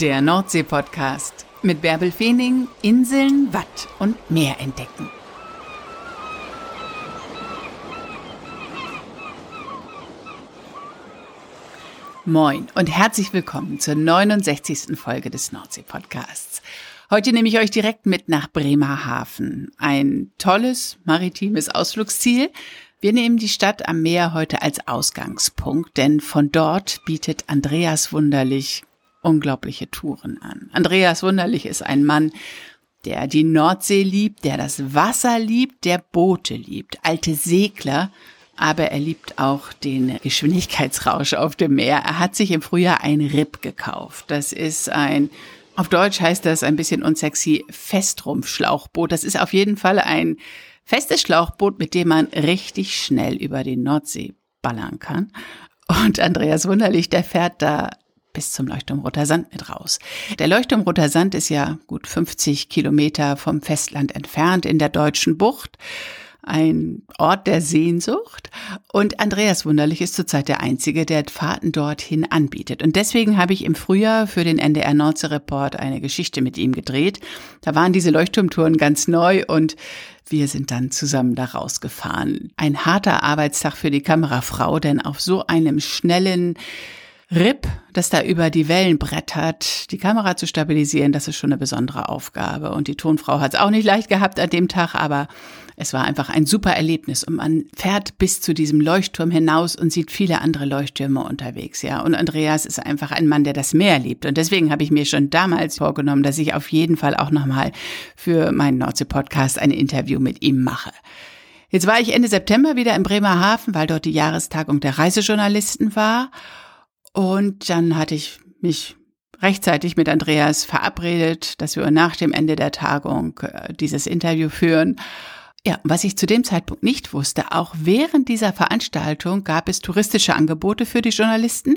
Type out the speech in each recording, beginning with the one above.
Der Nordsee-Podcast mit Bärbel Feening, Inseln, Watt und Meer entdecken. Moin und herzlich willkommen zur 69. Folge des Nordsee-Podcasts. Heute nehme ich euch direkt mit nach Bremerhaven. Ein tolles maritimes Ausflugsziel. Wir nehmen die Stadt am Meer heute als Ausgangspunkt, denn von dort bietet Andreas Wunderlich unglaubliche Touren an. Andreas Wunderlich ist ein Mann, der die Nordsee liebt, der das Wasser liebt, der Boote liebt, alte Segler, aber er liebt auch den Geschwindigkeitsrausch auf dem Meer. Er hat sich im Frühjahr ein Rip gekauft. Das ist ein, auf Deutsch heißt das ein bisschen unsexy, Festrumpfschlauchboot. Das ist auf jeden Fall ein festes Schlauchboot, mit dem man richtig schnell über die Nordsee ballern kann. Und Andreas Wunderlich, der fährt da bis zum Leuchtturm Roter Sand mit raus. Der Leuchtturm Roter Sand ist ja gut 50 Kilometer vom Festland entfernt in der deutschen Bucht ein Ort der Sehnsucht. Und Andreas Wunderlich ist zurzeit der Einzige, der Fahrten dorthin anbietet. Und deswegen habe ich im Frühjahr für den NDR Nordsee Report eine Geschichte mit ihm gedreht. Da waren diese Leuchtturmtouren ganz neu und wir sind dann zusammen da rausgefahren. Ein harter Arbeitstag für die Kamerafrau, denn auf so einem schnellen RIP, das da über die Wellen brettert, die Kamera zu stabilisieren, das ist schon eine besondere Aufgabe. Und die Tonfrau hat es auch nicht leicht gehabt an dem Tag, aber es war einfach ein super Erlebnis. Und man fährt bis zu diesem Leuchtturm hinaus und sieht viele andere Leuchttürme unterwegs, ja. Und Andreas ist einfach ein Mann, der das Meer liebt. Und deswegen habe ich mir schon damals vorgenommen, dass ich auf jeden Fall auch nochmal für meinen Nordsee-Podcast ein Interview mit ihm mache. Jetzt war ich Ende September wieder in Bremerhaven, weil dort die Jahrestagung der Reisejournalisten war. Und dann hatte ich mich rechtzeitig mit Andreas verabredet, dass wir nach dem Ende der Tagung äh, dieses Interview führen. Ja, was ich zu dem Zeitpunkt nicht wusste, auch während dieser Veranstaltung gab es touristische Angebote für die Journalisten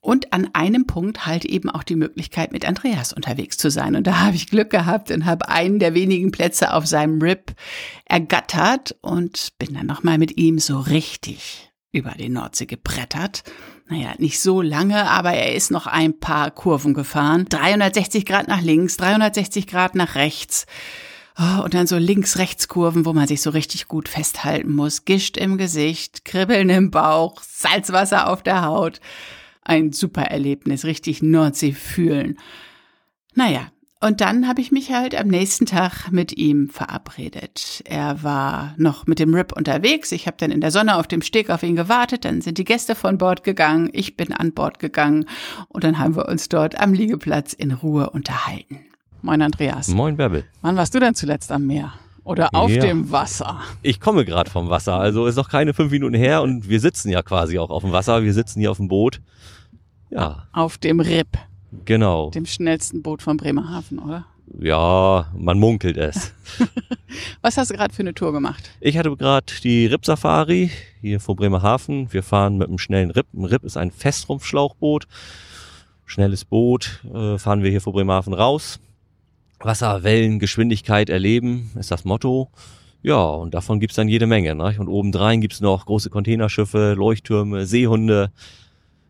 und an einem Punkt halt eben auch die Möglichkeit, mit Andreas unterwegs zu sein. Und da habe ich Glück gehabt und habe einen der wenigen Plätze auf seinem RIP ergattert und bin dann nochmal mit ihm so richtig über die Nordsee gebrettert naja, nicht so lange, aber er ist noch ein paar Kurven gefahren. 360 Grad nach links, 360 Grad nach rechts. Oh, und dann so links-rechts-Kurven, wo man sich so richtig gut festhalten muss. Gischt im Gesicht, Kribbeln im Bauch, Salzwasser auf der Haut. Ein super Erlebnis, richtig Nordsee fühlen. Naja, und dann habe ich mich halt am nächsten Tag mit ihm verabredet. Er war noch mit dem Rip unterwegs. Ich habe dann in der Sonne auf dem Steg auf ihn gewartet. Dann sind die Gäste von Bord gegangen. Ich bin an Bord gegangen. Und dann haben wir uns dort am Liegeplatz in Ruhe unterhalten. Moin Andreas. Moin Bärbel. Wann warst du denn zuletzt am Meer? Oder auf ja. dem Wasser? Ich komme gerade vom Wasser. Also ist noch keine fünf Minuten her und wir sitzen ja quasi auch auf dem Wasser. Wir sitzen hier auf dem Boot. Ja. Auf dem Rip. Genau. Dem schnellsten Boot von Bremerhaven, oder? Ja, man munkelt es. Was hast du gerade für eine Tour gemacht? Ich hatte gerade die Rip Safari hier vor Bremerhaven. Wir fahren mit einem schnellen Rip. Ein Rip ist ein Festrumpfschlauchboot. Schnelles Boot. Äh, fahren wir hier vor Bremerhaven raus. Wasser, Wellen, Geschwindigkeit erleben ist das Motto. Ja, und davon gibt's dann jede Menge. Ne? Und obendrein gibt's noch große Containerschiffe, Leuchttürme, Seehunde.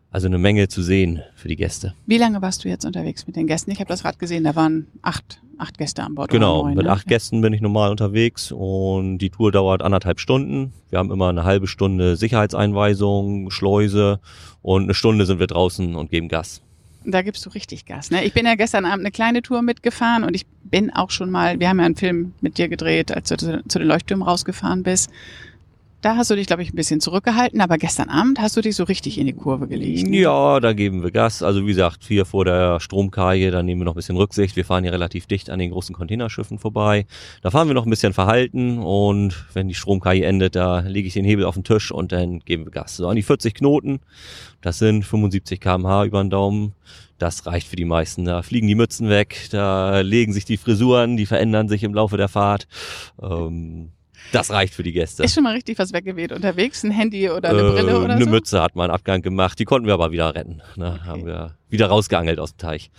Also eine Menge zu sehen für die Gäste. Wie lange warst du jetzt unterwegs mit den Gästen? Ich habe das gerade gesehen, da waren acht, acht Gäste an Bord. Genau, neun, mit ne? acht Gästen bin ich normal unterwegs und die Tour dauert anderthalb Stunden. Wir haben immer eine halbe Stunde Sicherheitseinweisung, Schleuse und eine Stunde sind wir draußen und geben Gas. Da gibst du richtig Gas. Ne? Ich bin ja gestern Abend eine kleine Tour mitgefahren und ich bin auch schon mal, wir haben ja einen Film mit dir gedreht, als du zu den Leuchttürmen rausgefahren bist. Da hast du dich, glaube ich, ein bisschen zurückgehalten, aber gestern Abend hast du dich so richtig in die Kurve gelegt. Ne? Ja, da geben wir Gas. Also wie gesagt, hier vor der Stromkaje, da nehmen wir noch ein bisschen Rücksicht. Wir fahren hier relativ dicht an den großen Containerschiffen vorbei. Da fahren wir noch ein bisschen verhalten und wenn die Stromkaje endet, da lege ich den Hebel auf den Tisch und dann geben wir Gas. So an die 40 Knoten, das sind 75 kmh über den Daumen. Das reicht für die meisten. Da fliegen die Mützen weg, da legen sich die Frisuren, die verändern sich im Laufe der Fahrt. Ähm, Das reicht für die Gäste. Ist schon mal richtig was weggeweht unterwegs? Ein Handy oder eine äh, Brille oder eine so? Eine Mütze hat mal einen Abgang gemacht. Die konnten wir aber wieder retten. Ne? Okay. Haben wir wieder rausgeangelt aus dem Teich.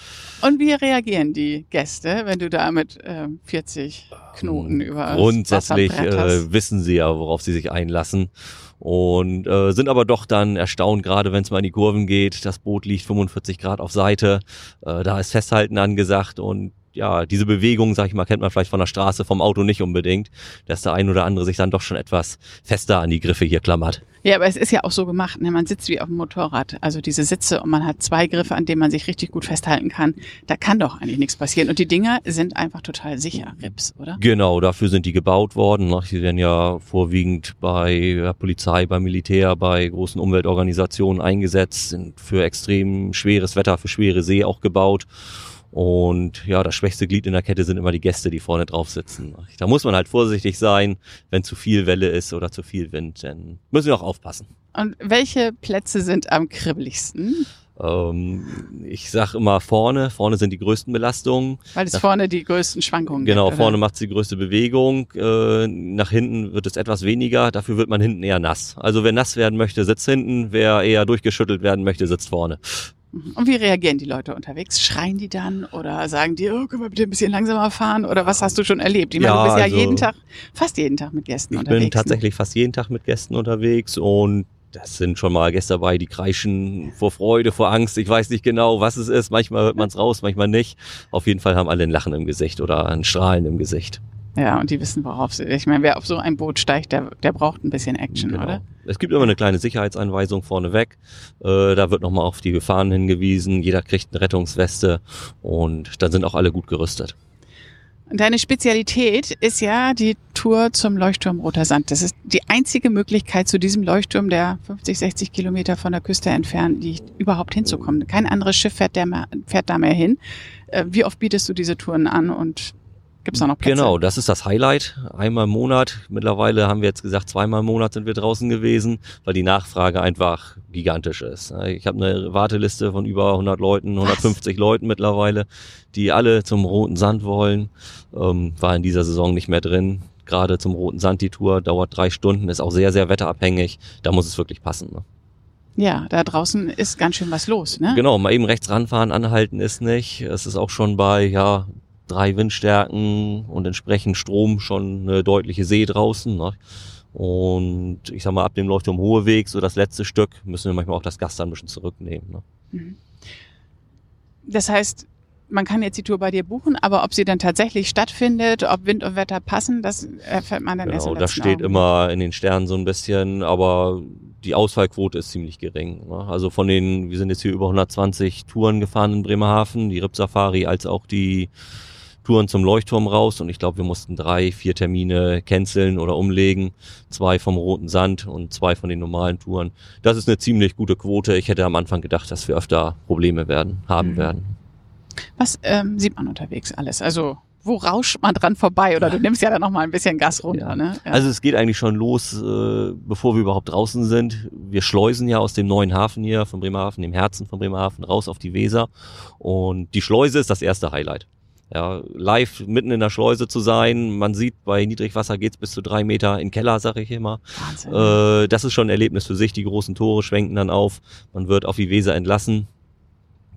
Und wie reagieren die Gäste, wenn du da mit äh, 40 Knoten ähm, über Grundsätzlich äh, wissen sie ja, worauf sie sich einlassen und äh, sind aber doch dann erstaunt, gerade wenn es mal in die Kurven geht. Das Boot liegt 45 Grad auf Seite, äh, da ist Festhalten angesagt und ja, diese Bewegung, sag ich mal, kennt man vielleicht von der Straße, vom Auto nicht unbedingt, dass der ein oder andere sich dann doch schon etwas fester an die Griffe hier klammert. Ja, aber es ist ja auch so gemacht, ne? man sitzt wie auf dem Motorrad, also diese Sitze und man hat zwei Griffe, an denen man sich richtig gut festhalten kann. Da kann doch eigentlich nichts passieren. Und die Dinger sind einfach total sicher, Rips, oder? Genau, dafür sind die gebaut worden. Die werden ja vorwiegend bei der Polizei, beim Militär, bei großen Umweltorganisationen eingesetzt, sind für extrem schweres Wetter, für schwere See auch gebaut. Und ja, das schwächste Glied in der Kette sind immer die Gäste, die vorne drauf sitzen. Da muss man halt vorsichtig sein, wenn zu viel Welle ist oder zu viel Wind, dann müssen wir auch aufpassen. Und welche Plätze sind am kribbeligsten? Ähm, ich sag immer vorne, vorne sind die größten Belastungen. Weil es vorne die größten Schwankungen Genau, gibt, vorne macht es die größte Bewegung. Äh, nach hinten wird es etwas weniger, dafür wird man hinten eher nass. Also wer nass werden möchte, sitzt hinten, wer eher durchgeschüttelt werden möchte, sitzt vorne. Und wie reagieren die Leute unterwegs? Schreien die dann oder sagen die, oh, können wir bitte ein bisschen langsamer fahren? Oder was hast du schon erlebt? Ich meine, ja, du bist ja also, jeden Tag, fast jeden Tag mit Gästen ich unterwegs. Ich bin tatsächlich ne? fast jeden Tag mit Gästen unterwegs und das sind schon mal Gäste dabei, die kreischen vor Freude, vor Angst. Ich weiß nicht genau, was es ist. Manchmal hört man es raus, manchmal nicht. Auf jeden Fall haben alle ein Lachen im Gesicht oder ein Strahlen im Gesicht. Ja, und die wissen, worauf sie. Ich meine, wer auf so ein Boot steigt, der, der braucht ein bisschen Action, genau. oder? Es gibt immer eine kleine Sicherheitsanweisung vorneweg. Äh, da wird nochmal auf die Gefahren hingewiesen. Jeder kriegt eine Rettungsweste und dann sind auch alle gut gerüstet. Deine Spezialität ist ja die Tour zum Leuchtturm Roter Sand. Das ist die einzige Möglichkeit, zu diesem Leuchtturm, der 50, 60 Kilometer von der Küste entfernt liegt, überhaupt hinzukommen. Kein anderes Schiff fährt, der fährt da mehr hin. Äh, wie oft bietest du diese Touren an und Gibt es da noch Plätze? Genau, das ist das Highlight. Einmal im Monat. Mittlerweile haben wir jetzt gesagt, zweimal im Monat sind wir draußen gewesen, weil die Nachfrage einfach gigantisch ist. Ich habe eine Warteliste von über 100 Leuten, 150 Was? Leuten mittlerweile, die alle zum Roten Sand wollen. Ähm, war in dieser Saison nicht mehr drin. Gerade zum Roten Sand die Tour dauert drei Stunden, ist auch sehr, sehr wetterabhängig. Da muss es wirklich passen. Ne? Ja, da draußen ist ganz schön was los, ne? Genau, mal eben rechts ranfahren, anhalten ist nicht. Es ist auch schon bei, ja, drei Windstärken und entsprechend Strom schon eine deutliche See draußen. Ne? Und ich sag mal, ab dem Leuchtturm Hoheweg, so das letzte Stück, müssen wir manchmal auch das Gas dann ein bisschen zurücknehmen. Ne? Mhm. Das heißt, man kann jetzt die Tour bei dir buchen, aber ob sie dann tatsächlich stattfindet, ob Wind und Wetter passen, das erfährt man dann genau, erst im das steht Augen. immer in den Sternen so ein bisschen, aber die Ausfallquote ist ziemlich gering. Ne? Also von den, wir sind jetzt hier über 120 Touren gefahren in Bremerhaven, die Rip Safari als auch die Touren zum Leuchtturm raus und ich glaube, wir mussten drei, vier Termine canceln oder umlegen. Zwei vom Roten Sand und zwei von den normalen Touren. Das ist eine ziemlich gute Quote. Ich hätte am Anfang gedacht, dass wir öfter Probleme werden, haben mhm. werden. Was ähm, sieht man unterwegs alles? Also wo rauscht man dran vorbei? Oder du nimmst ja dann noch mal ein bisschen Gas runter. Ja. Ne? Ja. Also es geht eigentlich schon los, äh, bevor wir überhaupt draußen sind. Wir schleusen ja aus dem neuen Hafen hier von Bremerhaven, dem Herzen von Bremerhaven, raus auf die Weser. Und die Schleuse ist das erste Highlight ja, live mitten in der Schleuse zu sein. Man sieht, bei Niedrigwasser geht's bis zu drei Meter in den Keller, sag ich immer. Wahnsinn. Äh, das ist schon ein Erlebnis für sich. Die großen Tore schwenken dann auf. Man wird auf die Weser entlassen.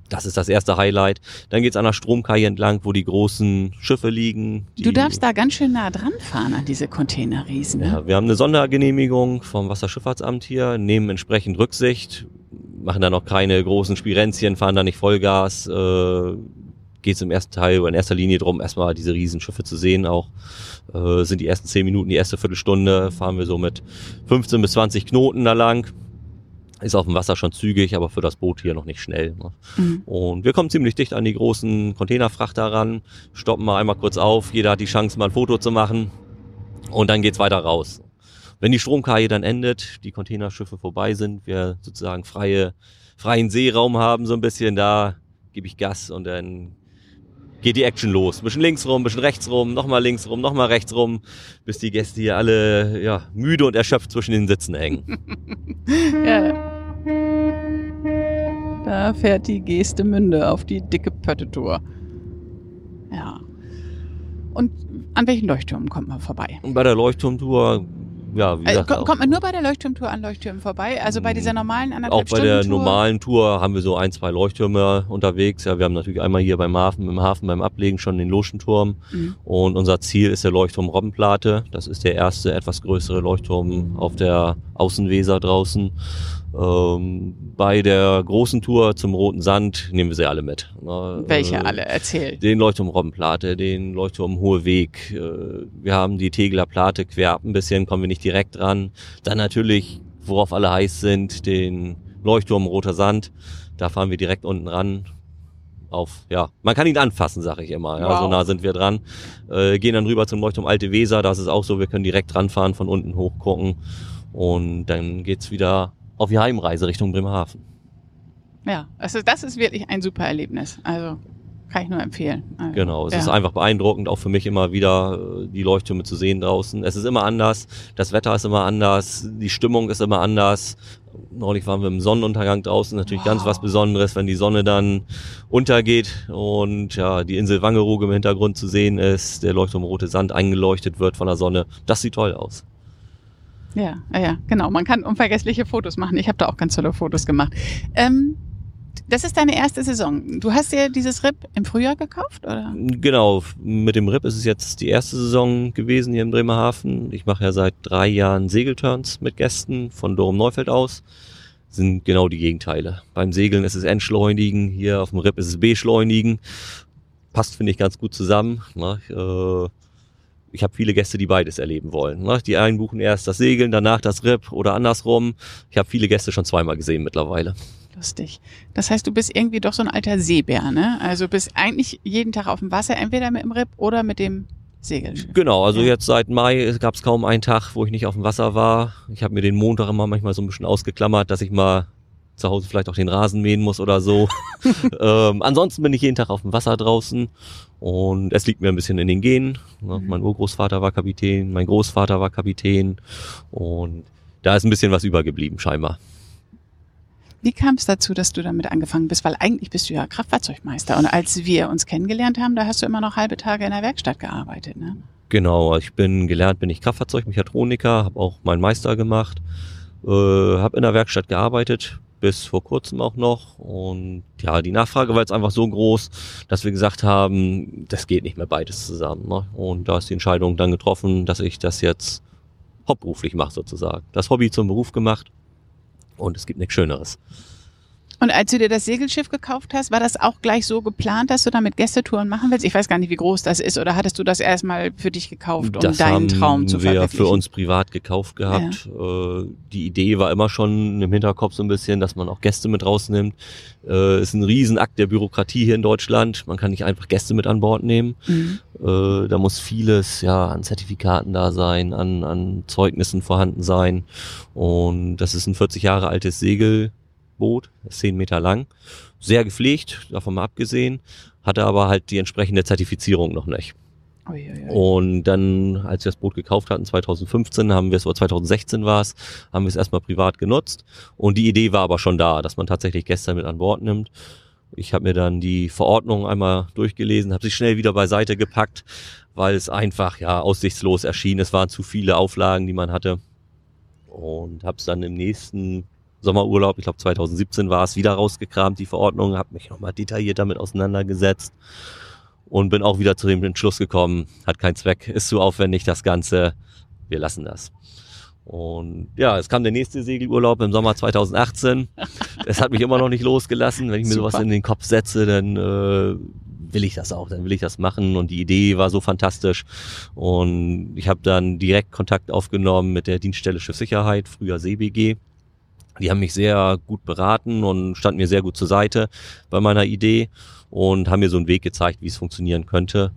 Das ist das erste Highlight. Dann geht's an der Stromkai entlang, wo die großen Schiffe liegen. Du darfst da ganz schön nah dran fahren an diese Containerriesen. Ne? Ja, wir haben eine Sondergenehmigung vom Wasserschifffahrtsamt hier, nehmen entsprechend Rücksicht, machen da noch keine großen Spirenzien, fahren da nicht Vollgas. Äh, geht es im ersten Teil oder in erster Linie darum, erstmal diese Riesenschiffe zu sehen. Auch äh, sind die ersten zehn Minuten, die erste Viertelstunde, fahren wir so mit 15 bis 20 Knoten da lang. Ist auf dem Wasser schon zügig, aber für das Boot hier noch nicht schnell. Ne? Mhm. Und wir kommen ziemlich dicht an die großen Containerfrachter ran, stoppen mal einmal kurz auf, jeder hat die Chance, mal ein Foto zu machen und dann geht's weiter raus. Wenn die Stromkaje dann endet, die Containerschiffe vorbei sind, wir sozusagen freie, freien Seeraum haben, so ein bisschen, da gebe ich Gas und dann geht die Action los. Ein bisschen links rum, ein bisschen rechts rum, nochmal links rum, nochmal rechts rum, bis die Gäste hier alle ja, müde und erschöpft zwischen den Sitzen hängen. ja. Da fährt die Geste Geestemünde auf die dicke Pöttetour. Ja. Und an welchen Leuchttürmen kommt man vorbei? Und bei der Leuchtturmtour ja, wie Äh, gesagt, kommt, auch, kommt man nur bei der Leuchtturmtour an Leuchttürmen vorbei? Also bei dieser normalen auch anderthalb bei der normalen Tour haben wir so ein, zwei Leuchttürme unterwegs. Ja, wir haben natürlich einmal hier beim Hafen, im Hafen beim Ablegen schon den Loschenturm. Mhm. Und unser Ziel ist der Leuchtturm Robbenplate. Das ist der erste etwas größere Leuchtturm auf der Außenweser draußen. Ähm, bei der großen Tour zum Roten Sand nehmen wir sie alle mit. Ne? Welche Äh, alle? Erzähl. Den Leuchtturm Robbenplate, den Leuchtturm Hohe Weg. äh, Wir haben die Tegeler Plate quer ab ein bisschen, kommen wir nicht direkt dran. Dann natürlich, worauf alle heiß sind, den Leuchtturm Roter Sand. Da fahren wir direkt unten ran. Auf, ja, man kann ihn anfassen, sag ich immer. Ja, Wow. so nah sind wir dran. Äh, gehen dann rüber zum Leuchtturm Alte Weser. Das ist auch so, wir können direkt ranfahren, von unten hochgucken. Und dann geht's wieder auf die Heimreise Richtung Bremerhaven. Ja, also das ist wirklich ein super Erlebnis. Also kann ich nur empfehlen. Also, Genau, es ja. ist einfach beeindruckend, auch für mich immer wieder äh, die Leuchttürme zu sehen draußen. Es ist immer anders, das Wetter ist immer anders, die Stimmung ist immer anders. Neulich waren wir im Sonnenuntergang draußen, natürlich ganz Wow. was Besonderes, wenn die Sonne dann untergeht und ja, die Insel Wangerooge im Hintergrund zu sehen ist, der Leuchtturm Rote Sand eingeleuchtet wird von der Sonne. Das sieht toll aus. Ja, ja, ja, genau. Man kann unvergessliche Fotos machen. Ich habe da auch ganz tolle Fotos gemacht. Ähm, das ist deine erste Saison. Du hast dir dieses Rip im Frühjahr gekauft, oder? Genau, mit dem RIP ist es jetzt die erste Saison gewesen hier in Bremerhaven. Ich mache ja seit drei Jahren Segelturns mit Gästen von Dorum Neufeld aus. Sind genau die Gegenteile. Beim Segeln ist es Entschleunigen, hier auf dem RIP ist es Beschleunigen. Passt, finde ich, ganz gut zusammen. Ne? Äh, Ich habe viele Gäste, die beides erleben wollen. Ne? Die einen buchen erst das Segeln, danach das RIP oder andersrum. Ich habe viele Gäste schon zweimal gesehen mittlerweile. Lustig. Das heißt, du bist irgendwie doch so ein alter Seebär, ne? Also bist eigentlich jeden Tag auf dem Wasser, entweder mit dem Rip oder mit dem Segelschiff. Genau, also Ja. jetzt seit Mai gab es kaum einen Tag, wo ich nicht auf dem Wasser war. Ich habe mir den Montag immer manchmal so ein bisschen ausgeklammert, dass ich mal zu Hause vielleicht auch den Rasen mähen muss oder so. ähm, ansonsten bin ich jeden Tag auf dem Wasser draußen und es liegt mir ein bisschen in den Genen. Ne? Mhm. Mein Urgroßvater war Kapitän, mein Großvater war Kapitän und da ist ein bisschen was übergeblieben scheinbar. Wie kam es dazu, dass du damit angefangen bist? Weil eigentlich bist du ja Kraftfahrzeugmeister. Und als wir uns kennengelernt haben, da hast du immer noch halbe Tage in der Werkstatt gearbeitet, ne? Genau, ich bin gelernt, bin ich Kraftfahrzeugmechatroniker, habe auch meinen Meister gemacht, äh, habe in der Werkstatt gearbeitet, bis vor kurzem auch noch. Und ja, die Nachfrage war jetzt einfach so groß, dass wir gesagt haben, das geht nicht mehr beides zusammen. Ne? Und da ist die Entscheidung dann getroffen, dass ich das jetzt hauptberuflich mache sozusagen. Das Hobby zum Beruf gemacht und es gibt nichts Schöneres. Und als du dir das Segelschiff gekauft hast, war das auch gleich so geplant, dass du damit Gästetouren machen willst? Ich weiß gar nicht, wie groß das ist. Oder hattest du das erstmal für dich gekauft, um das deinen haben Traum zu wir verwirklichen? für uns privat gekauft gehabt. Äh, die Idee war immer schon im Hinterkopf so ein bisschen, dass man auch Gäste mit rausnimmt. Äh, ist ein Riesenakt der Bürokratie hier in Deutschland. Man kann nicht einfach Gäste mit an Bord nehmen. Mhm. Äh, da muss vieles ja an Zertifikaten da sein, an, an Zeugnissen vorhanden sein. Und das ist ein 40 Jahre altes Segelboot, ist 10 Meter lang, sehr gepflegt, davon mal abgesehen, hatte aber halt die entsprechende Zertifizierung noch nicht. Und dann, als wir das Boot gekauft hatten, 2015, haben wir es, oder 2016 war es, haben wir es erstmal privat genutzt. Und die Idee war aber schon da, dass man tatsächlich Gäste mit an Bord nimmt. Ich habe mir dann die Verordnung einmal durchgelesen, habe sie schnell wieder beiseite gepackt, weil es einfach ja aussichtslos erschien. Es waren zu viele Auflagen, die man hatte. Und habe es dann im nächsten Sommerurlaub, ich glaube 2017 war es, wieder rausgekramt, die Verordnung, habe mich nochmal detailliert damit auseinandergesetzt und bin auch wieder zu dem Entschluss gekommen, hat keinen Zweck, ist zu aufwendig das Ganze, wir lassen das. Und ja, es kam der nächste Segelurlaub im Sommer 2018. Es hat mich immer noch nicht losgelassen. Wenn ich mir Super. sowas in den Kopf setze, dann äh, will ich das auch, dann will ich das machen. Und die Idee war so fantastisch. Und ich habe dann direkt Kontakt aufgenommen mit der Dienststelle Schiffssicherheit, früher CBG. Die haben mich sehr gut beraten und standen mir sehr gut zur Seite bei meiner Idee und haben mir so einen Weg gezeigt, wie es funktionieren könnte.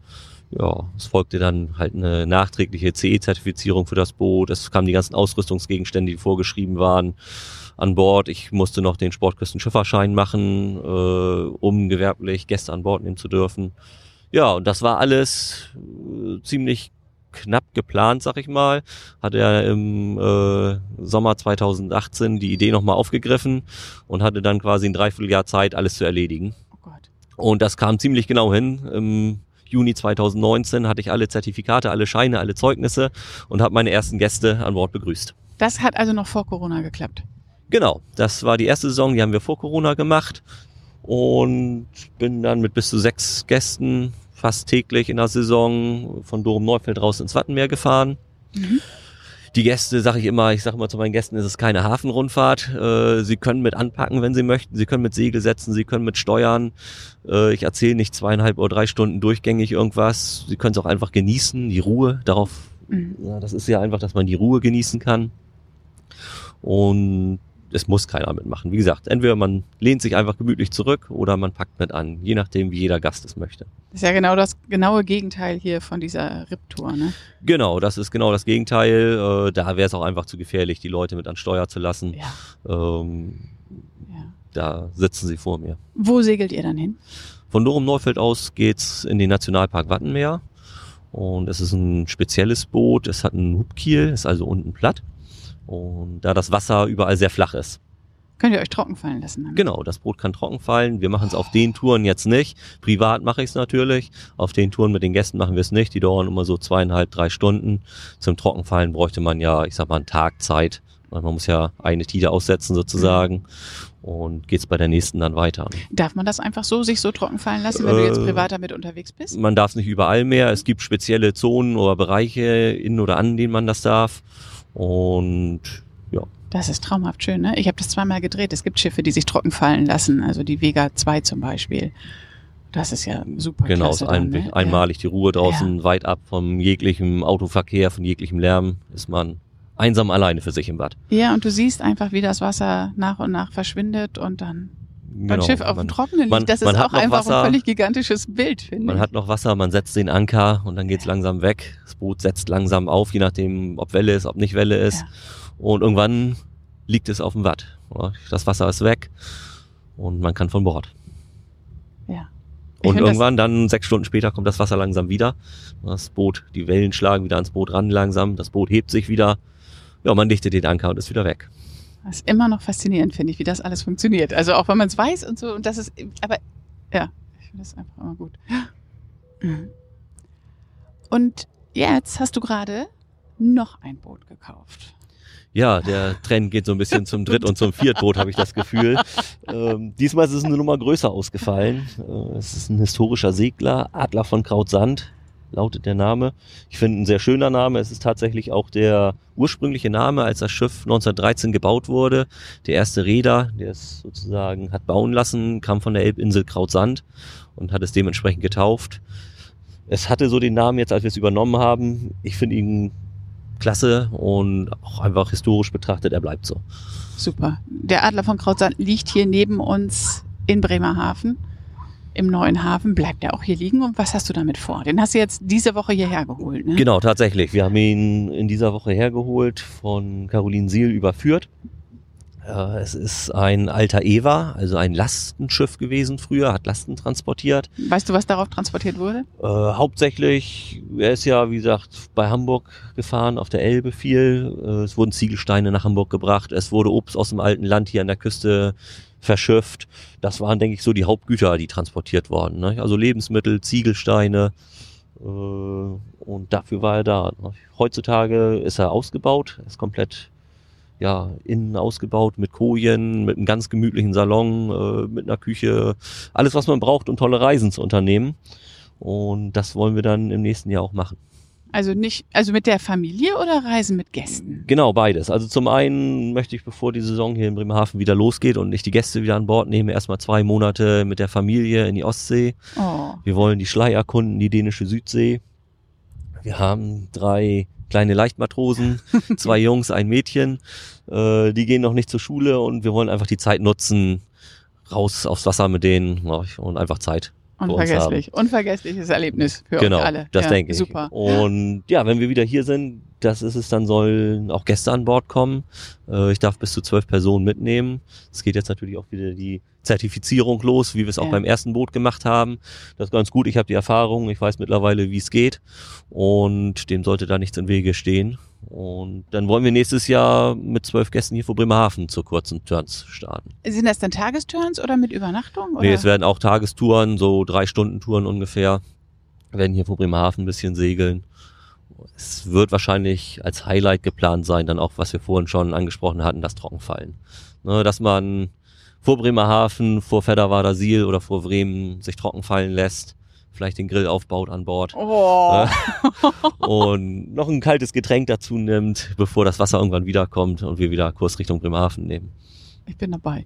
Ja, es folgte dann halt eine nachträgliche CE-Zertifizierung für das Boot. Es kamen die ganzen Ausrüstungsgegenstände, die vorgeschrieben waren, an Bord. Ich musste noch den Sportküstenschifferschein machen, äh, um gewerblich Gäste an Bord nehmen zu dürfen. Ja, und das war alles äh, ziemlich knapp geplant, sag ich mal. Hatte er im äh, Sommer 2018 die Idee nochmal aufgegriffen und hatte dann quasi ein Dreivierteljahr Zeit, alles zu erledigen. oh Gott. Und das kam ziemlich genau hin. Im Juni 2019 hatte ich alle Zertifikate, alle Scheine, alle Zeugnisse und habe meine ersten Gäste an Bord begrüßt. Das hat also noch vor Corona geklappt. Genau, das war die erste Saison, die haben wir vor Corona gemacht und bin dann mit bis zu sechs Gästen fast täglich in der Saison von Dorum Neufeld raus ins Wattenmeer gefahren. Mhm. Die Gäste, sage ich immer, ich sage immer zu meinen Gästen, es ist keine Hafenrundfahrt. Äh, sie können mit anpacken, wenn sie möchten. Sie können mit Segel setzen, sie können mit steuern. Äh, ich erzähle nicht zweieinhalb oder drei Stunden durchgängig irgendwas. Sie können es auch einfach genießen, die Ruhe. Darauf, mhm. ja, das ist ja einfach, dass man die Ruhe genießen kann. Und es muss keiner mitmachen. Wie gesagt, entweder man lehnt sich einfach gemütlich zurück oder man packt mit an, je nachdem, wie jeder Gast es möchte. Das ist ja genau das genaue Gegenteil hier von dieser RIP-Tour, ne? Genau, das ist genau das Gegenteil. Äh, da wäre es auch einfach zu gefährlich, die Leute mit an Steuer zu lassen. Ja. Ähm, ja. Da sitzen sie vor mir. Wo segelt ihr dann hin? Von Dorum Neufeld aus geht's in den Nationalpark Wattenmeer. Und es ist ein spezielles Boot. Es hat einen Hubkiel, ist also unten platt. Und da das Wasser überall sehr flach ist. Könnt ihr euch trocken fallen lassen? Dann? Genau, das Boot kann trocken fallen. Wir machen es auf den Touren jetzt nicht. Privat mache ich es natürlich. Auf den Touren mit den Gästen machen wir es nicht. Die dauern immer so zweieinhalb, drei Stunden. Zum Trockenfallen bräuchte man ja, ich sag mal, einen Tag Zeit. Man muss ja eine Tide aussetzen sozusagen. Und geht's bei der nächsten dann weiter. Darf man das einfach so sich so trocken fallen lassen, wenn äh, du jetzt äh, privat damit unterwegs bist? Man darf es nicht überall mehr. Es gibt spezielle Zonen oder Bereiche in oder an denen man das darf. Und ja. Das ist traumhaft schön, ne? Ich habe das zweimal gedreht. Es gibt Schiffe, die sich trocken fallen lassen, also die Vega 2 zum Beispiel. Das ist ja super. Genau, klasse ein, dann, ne? einmalig die Ruhe draußen, ja. weit ab vom jeglichem Autoverkehr, von jeglichem Lärm, ist man einsam alleine für sich im Bad. Ja, und du siehst einfach, wie das Wasser nach und nach verschwindet und dann Genau. Ein Schiff auf dem Trockenen liegt, man, das ist auch einfach Wasser, ein völlig gigantisches Bild, finde Man ich. hat noch Wasser, man setzt den Anker und dann geht's langsam weg. Das Boot setzt langsam auf, je nachdem, ob Welle ist, ob nicht Welle ist. Ja. Und irgendwann liegt es auf dem Watt. Das Wasser ist weg und man kann von Bord. Ja. Ich und irgendwann dann sechs Stunden später kommt das Wasser langsam wieder. Das Boot, die Wellen schlagen wieder ans Boot ran langsam. Das Boot hebt sich wieder. Ja, man dichtet den Anker und ist wieder weg. Das ist immer noch faszinierend, finde ich, wie das alles funktioniert. Also auch wenn man es weiß und so, und das ist, aber ja, ich finde das einfach immer gut. Und jetzt hast du gerade noch ein Boot gekauft. Ja, der Trend geht so ein bisschen zum Dritt- und zum Viertboot, habe ich das Gefühl. Ähm, diesmal ist es eine Nummer größer ausgefallen. Äh, es ist ein historischer Segler, Adler von Krautsand lautet der Name. Ich finde ein sehr schöner Name. Es ist tatsächlich auch der ursprüngliche Name, als das Schiff 1913 gebaut wurde. Der erste Räder, der es sozusagen hat bauen lassen, kam von der Elbinsel Krautsand und hat es dementsprechend getauft. Es hatte so den Namen jetzt, als wir es übernommen haben. Ich finde ihn klasse und auch einfach historisch betrachtet, er bleibt so. Super. Der Adler von Krautsand liegt hier neben uns in Bremerhaven im neuen Hafen. Bleibt er auch hier liegen und was hast du damit vor? Den hast du jetzt diese Woche hierher geholt, ne? Genau, tatsächlich. Wir haben ihn in dieser Woche hergeholt, von Caroline Siel überführt. Äh, es ist ein alter Eva, also ein Lastenschiff gewesen früher, hat Lasten transportiert. Weißt du, was darauf transportiert wurde? Äh, hauptsächlich, er ist ja, wie gesagt, bei Hamburg gefahren, auf der Elbe viel. Äh, es wurden Ziegelsteine nach Hamburg gebracht, es wurde Obst aus dem alten Land hier an der Küste verschifft. Das waren, denke ich, so die Hauptgüter, die transportiert wurden. Ne? Also Lebensmittel, Ziegelsteine. Äh, und dafür war er da. Ne? Heutzutage ist er ausgebaut, ist komplett ja, innen ausgebaut mit Kojen, mit einem ganz gemütlichen Salon, äh, mit einer Küche, alles, was man braucht, um tolle Reisen zu unternehmen. Und das wollen wir dann im nächsten Jahr auch machen. Also nicht, also mit der Familie oder Reisen mit Gästen? Genau, beides. Also zum einen möchte ich, bevor die Saison hier in Bremerhaven wieder losgeht und ich die Gäste wieder an Bord nehme, erstmal zwei Monate mit der Familie in die Ostsee. Oh. Wir wollen die Schlei erkunden, die dänische Südsee. Wir haben drei kleine Leichtmatrosen, zwei Jungs, ein Mädchen. Äh, die gehen noch nicht zur Schule und wir wollen einfach die Zeit nutzen, raus aufs Wasser mit denen und einfach Zeit Unvergesslich. Unvergessliches Erlebnis für genau, uns alle. Das ja, denke ich. Super. Und ja, wenn wir wieder hier sind, das ist es, dann sollen auch Gäste an Bord kommen. Äh, ich darf bis zu zwölf Personen mitnehmen. Es geht jetzt natürlich auch wieder die Zertifizierung los, wie wir es auch ja. beim ersten Boot gemacht haben. Das ist ganz gut. Ich habe die Erfahrung. Ich weiß mittlerweile, wie es geht. Und dem sollte da nichts im Wege stehen. Und dann wollen wir nächstes Jahr mit zwölf Gästen hier vor Bremerhaven zu kurzen Turns starten. Sind das dann Tagesturns oder mit Übernachtung? Oder? Nee, es werden auch Tagestouren, so drei Stunden Touren ungefähr. werden hier vor Bremerhaven ein bisschen segeln. Es wird wahrscheinlich als Highlight geplant sein, dann auch, was wir vorhin schon angesprochen hatten, das Trockenfallen. Ne, dass man vor Bremerhaven, vor Fedderwader Siel oder vor Bremen sich trockenfallen lässt, vielleicht den Grill aufbaut an Bord Oh. äh, und noch ein kaltes Getränk dazu nimmt, bevor das Wasser irgendwann wiederkommt und wir wieder Kurs Richtung Bremerhaven nehmen. Ich bin dabei.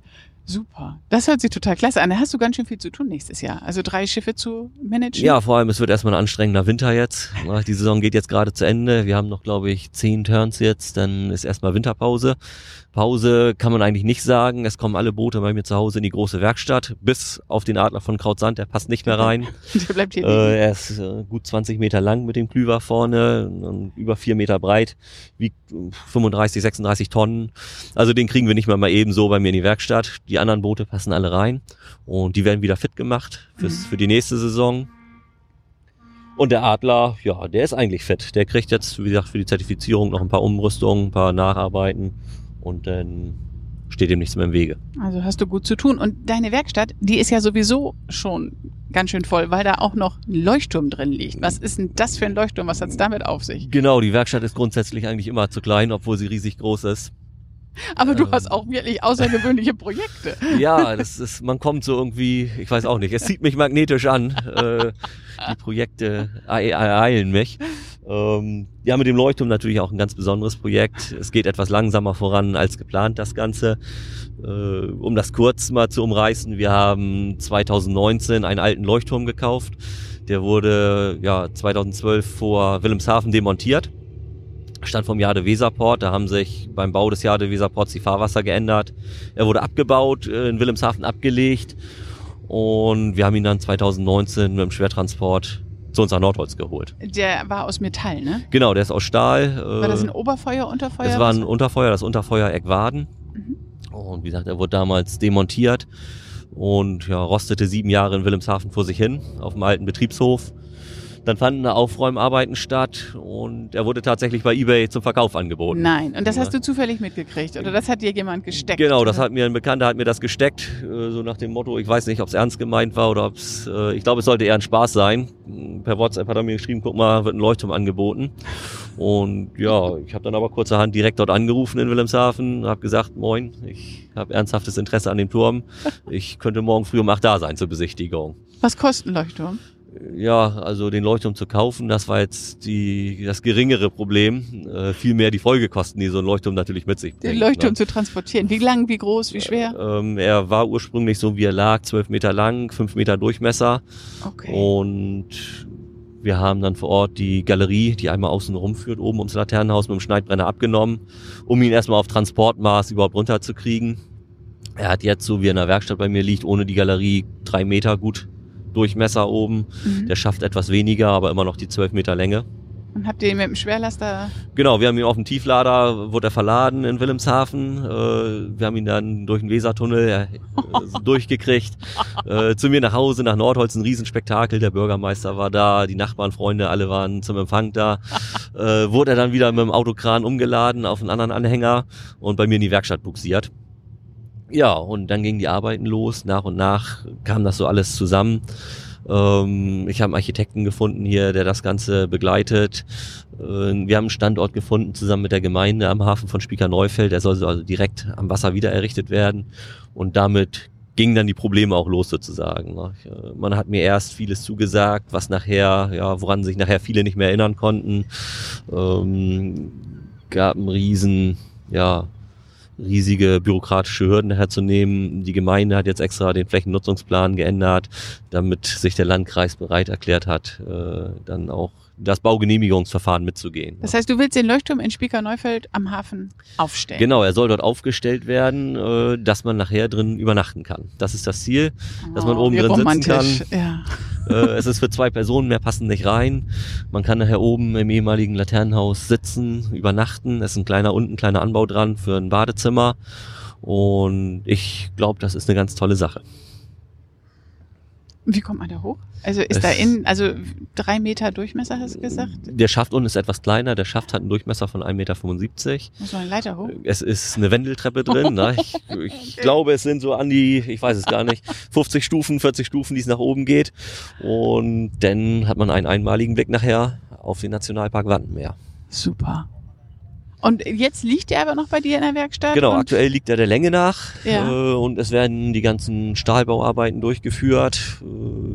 Super. Das hört sich total klasse an. Da hast du ganz schön viel zu tun nächstes Jahr. Also drei Schiffe zu managen. Ja, vor allem, es wird erstmal ein anstrengender Winter jetzt. Die Saison geht jetzt gerade zu Ende. Wir haben noch, glaube ich, zehn Turns jetzt. Dann ist erstmal Winterpause. Pause kann man eigentlich nicht sagen. Es kommen alle Boote bei mir zu Hause in die große Werkstatt. Bis auf den Adler von Krautsand, der passt nicht mehr rein. Der bleibt hier Äh, er ist äh, gut 20 Meter lang mit dem Klüver vorne und über vier Meter breit, wiegt äh, 35, 36 Tonnen. Also den kriegen wir nicht mal mal eben so bei mir in die Werkstatt. Die anderen Boote passen alle rein und die werden wieder fit gemacht fürs, für die nächste Saison. Und der Adler, ja, der ist eigentlich fit. Der kriegt jetzt, wie gesagt, für die Zertifizierung noch ein paar Umrüstungen, ein paar Nacharbeiten und dann steht dem nichts mehr im Wege. Also hast du gut zu tun. Und deine Werkstatt, die ist ja sowieso schon ganz schön voll, weil da auch noch ein Leuchtturm drin liegt. Was ist denn das für ein Leuchtturm? Was hat's damit auf sich? Genau, die Werkstatt ist grundsätzlich eigentlich immer zu klein, obwohl sie riesig groß ist. Aber du Ähm. hast auch wirklich außergewöhnliche Projekte. Ja, das ist, man kommt so irgendwie, ich weiß auch nicht, es zieht mich magnetisch an. Äh, die Projekte e- ereilen mich. Ähm, ja, mit dem Leuchtturm natürlich auch ein ganz besonderes Projekt. Es geht etwas langsamer voran als geplant, das Ganze. Äh, um das kurz mal zu umreißen, wir haben 2019 einen alten Leuchtturm gekauft. Der wurde ja 2012 vor Wilhelmshaven demontiert. Stand vom Jade Weserport, da haben sich beim Bau des Jade Weserports die Fahrwasser geändert. Er wurde abgebaut, äh, in Wilhelmshaven abgelegt und wir haben ihn dann 2019 mit dem Schwertransport zu uns nach Nordholz geholt. Der war aus Metall, ne? Genau, der ist aus Stahl. War das ein äh, Oberfeuer, Unterfeuer? es war ein Unterfeuer, das Unterfeuer Eckwaden. Mhm. Und wie gesagt, er wurde damals demontiert und ja, rostete sieben Jahre in Wilhelmshaven vor sich hin, auf dem alten Betriebshof. Dann fanden Aufräumarbeiten statt und er wurde tatsächlich bei Ebay zum Verkauf angeboten. Nein, und das Ja. hast du zufällig mitgekriegt oder das hat dir jemand gesteckt? Genau, das hat mir ein Bekannter hat mir das gesteckt, äh, so nach dem Motto, ich weiß nicht, ob es ernst gemeint war oder ob es, äh, ich glaube, es sollte eher ein Spaß sein. Per WhatsApp hat er mir geschrieben, guck mal, wird ein Leuchtturm angeboten. Und ja, ich habe dann aber kurzerhand direkt dort angerufen in Wilhelmshaven, habe gesagt, moin, ich habe ernsthaftes Interesse an dem Turm. Ich könnte morgen früh um acht da sein zur Besichtigung. Was kostet ein Leuchtturm? Ja, also den Leuchtturm zu kaufen, das war jetzt die, das geringere Problem. Äh, Vielmehr die Folgekosten, die so ein Leuchtturm natürlich mit sich bringt. Den Leuchtturm ne? zu transportieren. Wie lang, wie groß, wie schwer? Ähm, er war ursprünglich so, wie er lag, 12 Meter lang, 5 Meter Durchmesser. Okay. Und wir haben dann vor Ort die Galerie, die einmal außen rumführt, oben ums Laternenhaus mit dem Schneidbrenner abgenommen, um ihn erstmal auf Transportmaß überhaupt runterzukriegen. Er hat jetzt, so wie er in der Werkstatt bei mir liegt, ohne die Galerie drei Meter gut Durchmesser oben. Mhm. Der schafft etwas weniger, aber immer noch die 12 Meter Länge. Und habt ihr ihn mit dem Schwerlaster? Genau, wir haben ihn auf dem Tieflader, wurde er verladen in Wilhelmshaven. Äh, wir haben ihn dann durch den Wesertunnel äh, durchgekriegt. Äh, zu mir nach Hause, nach Nordholz, ein Riesenspektakel. Der Bürgermeister war da, die Nachbarn, Freunde, alle waren zum Empfang da. Wurde er dann wieder mit dem Autokran umgeladen auf einen anderen Anhänger und bei mir in die Werkstatt buxiert. Ja, und dann gingen die Arbeiten los. Nach und nach kam das so alles zusammen. Ähm, ich habe einen Architekten gefunden hier, der das Ganze begleitet. Äh, wir haben einen Standort gefunden zusammen mit der Gemeinde am Hafen von Spieker-Neufeld. Der soll so also direkt am Wasser wieder errichtet werden. Und damit gingen dann die Probleme auch los sozusagen. ne? Äh, Man hat mir erst vieles zugesagt, was nachher, ja, woran sich nachher viele nicht mehr erinnern konnten. Ähm, gab einen riesen, ja, riesige bürokratische Hürden herzunehmen. Die Gemeinde hat jetzt extra den Flächennutzungsplan geändert, damit sich der Landkreis bereit erklärt hat, äh, dann auch das Baugenehmigungsverfahren mitzugehen. Das heißt, du willst den Leuchtturm in Spieker-Neufeld am Hafen aufstellen? Genau, er soll dort aufgestellt werden, äh, dass man nachher drin übernachten kann. Das ist das Ziel. dass man oben wie drin sitzen romantisch. Ja. Äh, es ist für zwei Personen, mehr passen nicht rein. Man kann nachher oben im ehemaligen Laternenhaus sitzen, übernachten. Es ist ein kleiner unten, kleiner Anbau dran für ein Badezimmer. Und ich glaube, das ist eine ganz tolle Sache. Wie kommt man da hoch? Also ist da in, also drei Meter Durchmesser, hast du gesagt? Der Schaft unten ist etwas kleiner. Der Schaft hat einen Durchmesser von 1,75 Meter. Muss man eine Leiter hoch? Es ist eine Wendeltreppe drin. ne? ich, ich glaube, es sind so an die, ich weiß es gar nicht, 50 Stufen, 40 Stufen, die es nach oben geht. Und dann hat man einen einmaligen Blick nachher auf den Nationalpark Wattenmeer. Super. Und jetzt liegt er aber noch bei dir in der Werkstatt? Genau, aktuell liegt er der Länge nach Ja. äh, und es werden die ganzen Stahlbauarbeiten durchgeführt. Äh,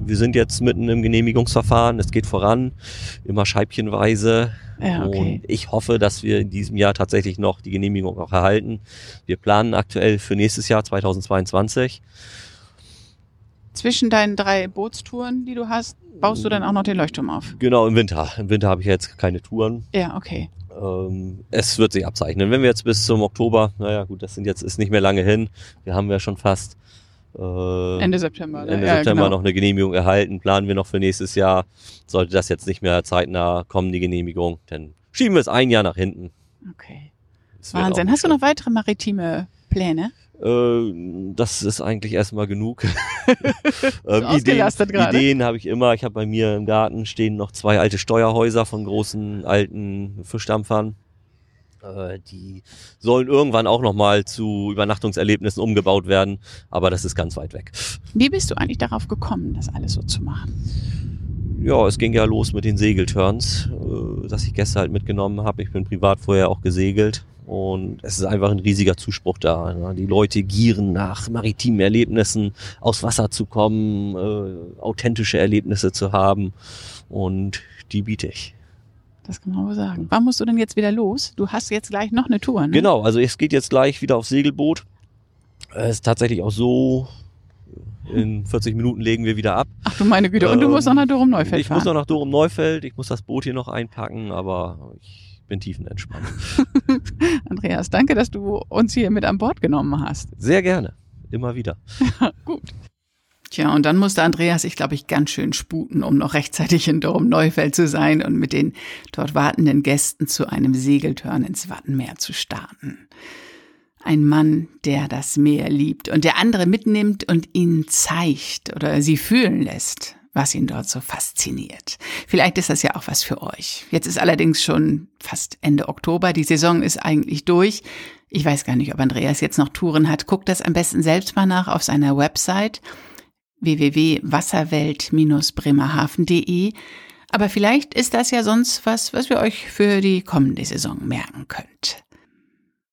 wir sind jetzt mitten im Genehmigungsverfahren, es geht voran, immer scheibchenweise. Ja, okay. Und ich hoffe, dass wir in diesem Jahr tatsächlich noch die Genehmigung auch erhalten. Wir planen aktuell für nächstes Jahr 2022. Zwischen deinen drei Bootstouren, die du hast, baust du dann auch noch den Leuchtturm auf? Genau, im Winter. Im Winter habe ich jetzt keine Touren. Ja, okay. Ähm, es wird sich abzeichnen. Wenn wir jetzt bis zum Oktober, naja gut, das sind jetzt ist nicht mehr lange hin. Wir haben ja schon fast äh, Ende September. ne? Ende ja, September genau. noch eine Genehmigung erhalten. Planen wir noch für nächstes Jahr. Sollte das jetzt nicht mehr zeitnah kommen, die Genehmigung, dann schieben wir es ein Jahr nach hinten. Okay. Wahnsinn. Hast du noch weitere maritime Pläne? Äh, das ist eigentlich erstmal genug. ähm, Ideen. Ideen habe ich immer. Ich habe bei mir im Garten stehen noch zwei alte Steuerhäuser von großen alten Fischdampfern. Äh, Die sollen irgendwann auch nochmal zu Übernachtungserlebnissen umgebaut werden, aber das ist ganz weit weg. Wie bist du eigentlich darauf gekommen, das alles so zu machen? Ja, es ging ja los mit den Segelturns, äh, dass ich Gäste halt mitgenommen habe. Ich bin privat vorher auch gesegelt und es ist einfach ein riesiger Zuspruch da. Ne? Die Leute gieren nach maritimen Erlebnissen, aus Wasser zu kommen, äh, authentische Erlebnisse zu haben und die biete ich. Das kann man wohl sagen. Wann musst du denn jetzt wieder los? Du hast jetzt gleich noch eine Tour, ne? Genau, also es geht jetzt gleich wieder aufs Segelboot. Es ist tatsächlich auch so, in 40 Minuten legen wir wieder ab. Ach du meine Güte. Und du Ähm, musst noch nach Dorum Neufeld Ich fahren. muss noch nach Dorum Neufeld, ich muss das Boot hier noch einpacken, aber ich bin tiefenentspannt. Andreas, danke, dass du uns hier mit an Bord genommen hast. Sehr gerne. Immer wieder. Gut. Tja, und dann musste Andreas sich, glaube ich, ganz schön sputen, um noch rechtzeitig in Dorum Neufeld zu sein und mit den dort wartenden Gästen zu einem Segeltörn ins Wattenmeer zu starten. Ein Mann, der das Meer liebt und der andere mitnimmt und ihnen zeigt oder sie fühlen lässt, was ihn dort so fasziniert. Vielleicht ist das ja auch was für euch. Jetzt ist allerdings schon fast Ende Oktober. Die Saison ist eigentlich durch. Ich weiß gar nicht, ob Andreas jetzt noch Touren hat. Guckt das am besten selbst mal nach auf seiner Website www.wasserwelt-bremerhaven.de. Aber vielleicht ist das ja sonst was, was wir euch für die kommende Saison merken könnt.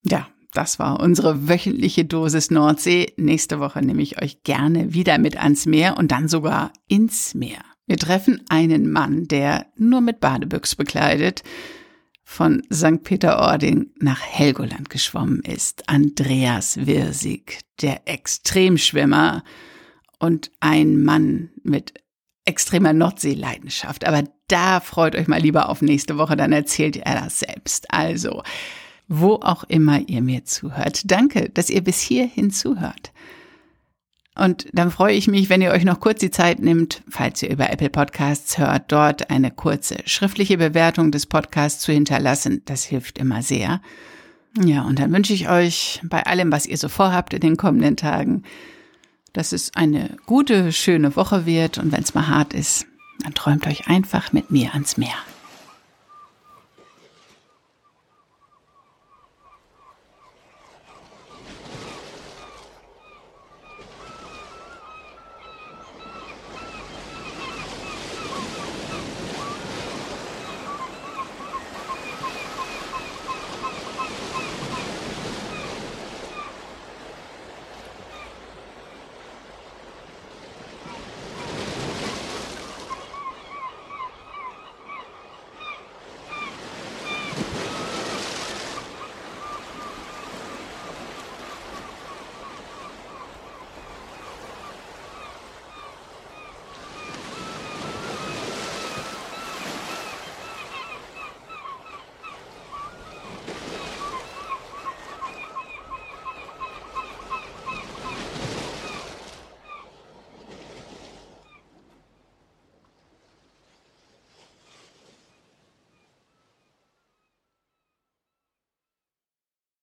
Ja, das war unsere wöchentliche Dosis Nordsee. Nächste Woche nehme ich euch gerne wieder mit ans Meer und dann sogar ins Meer. Wir treffen einen Mann, der nur mit Badebüchs bekleidet von St. Peter-Ording nach Helgoland geschwommen ist. Andreas Wirsig, der Extremschwimmer und ein Mann mit extremer Nordseeleidenschaft. Aber da freut euch mal lieber auf nächste Woche, dann erzählt er das selbst. Also, wo auch immer ihr mir zuhört. Danke, dass ihr bis hierhin zuhört. Und dann freue ich mich, wenn ihr euch noch kurz die Zeit nimmt, falls ihr über Apple Podcasts hört, dort eine kurze schriftliche Bewertung des Podcasts zu hinterlassen. Das hilft immer sehr. Ja, und dann wünsche ich euch bei allem, was ihr so vorhabt in den kommenden Tagen, dass es eine gute, schöne Woche wird und wenn es mal hart ist, dann träumt euch einfach mit mir ans Meer.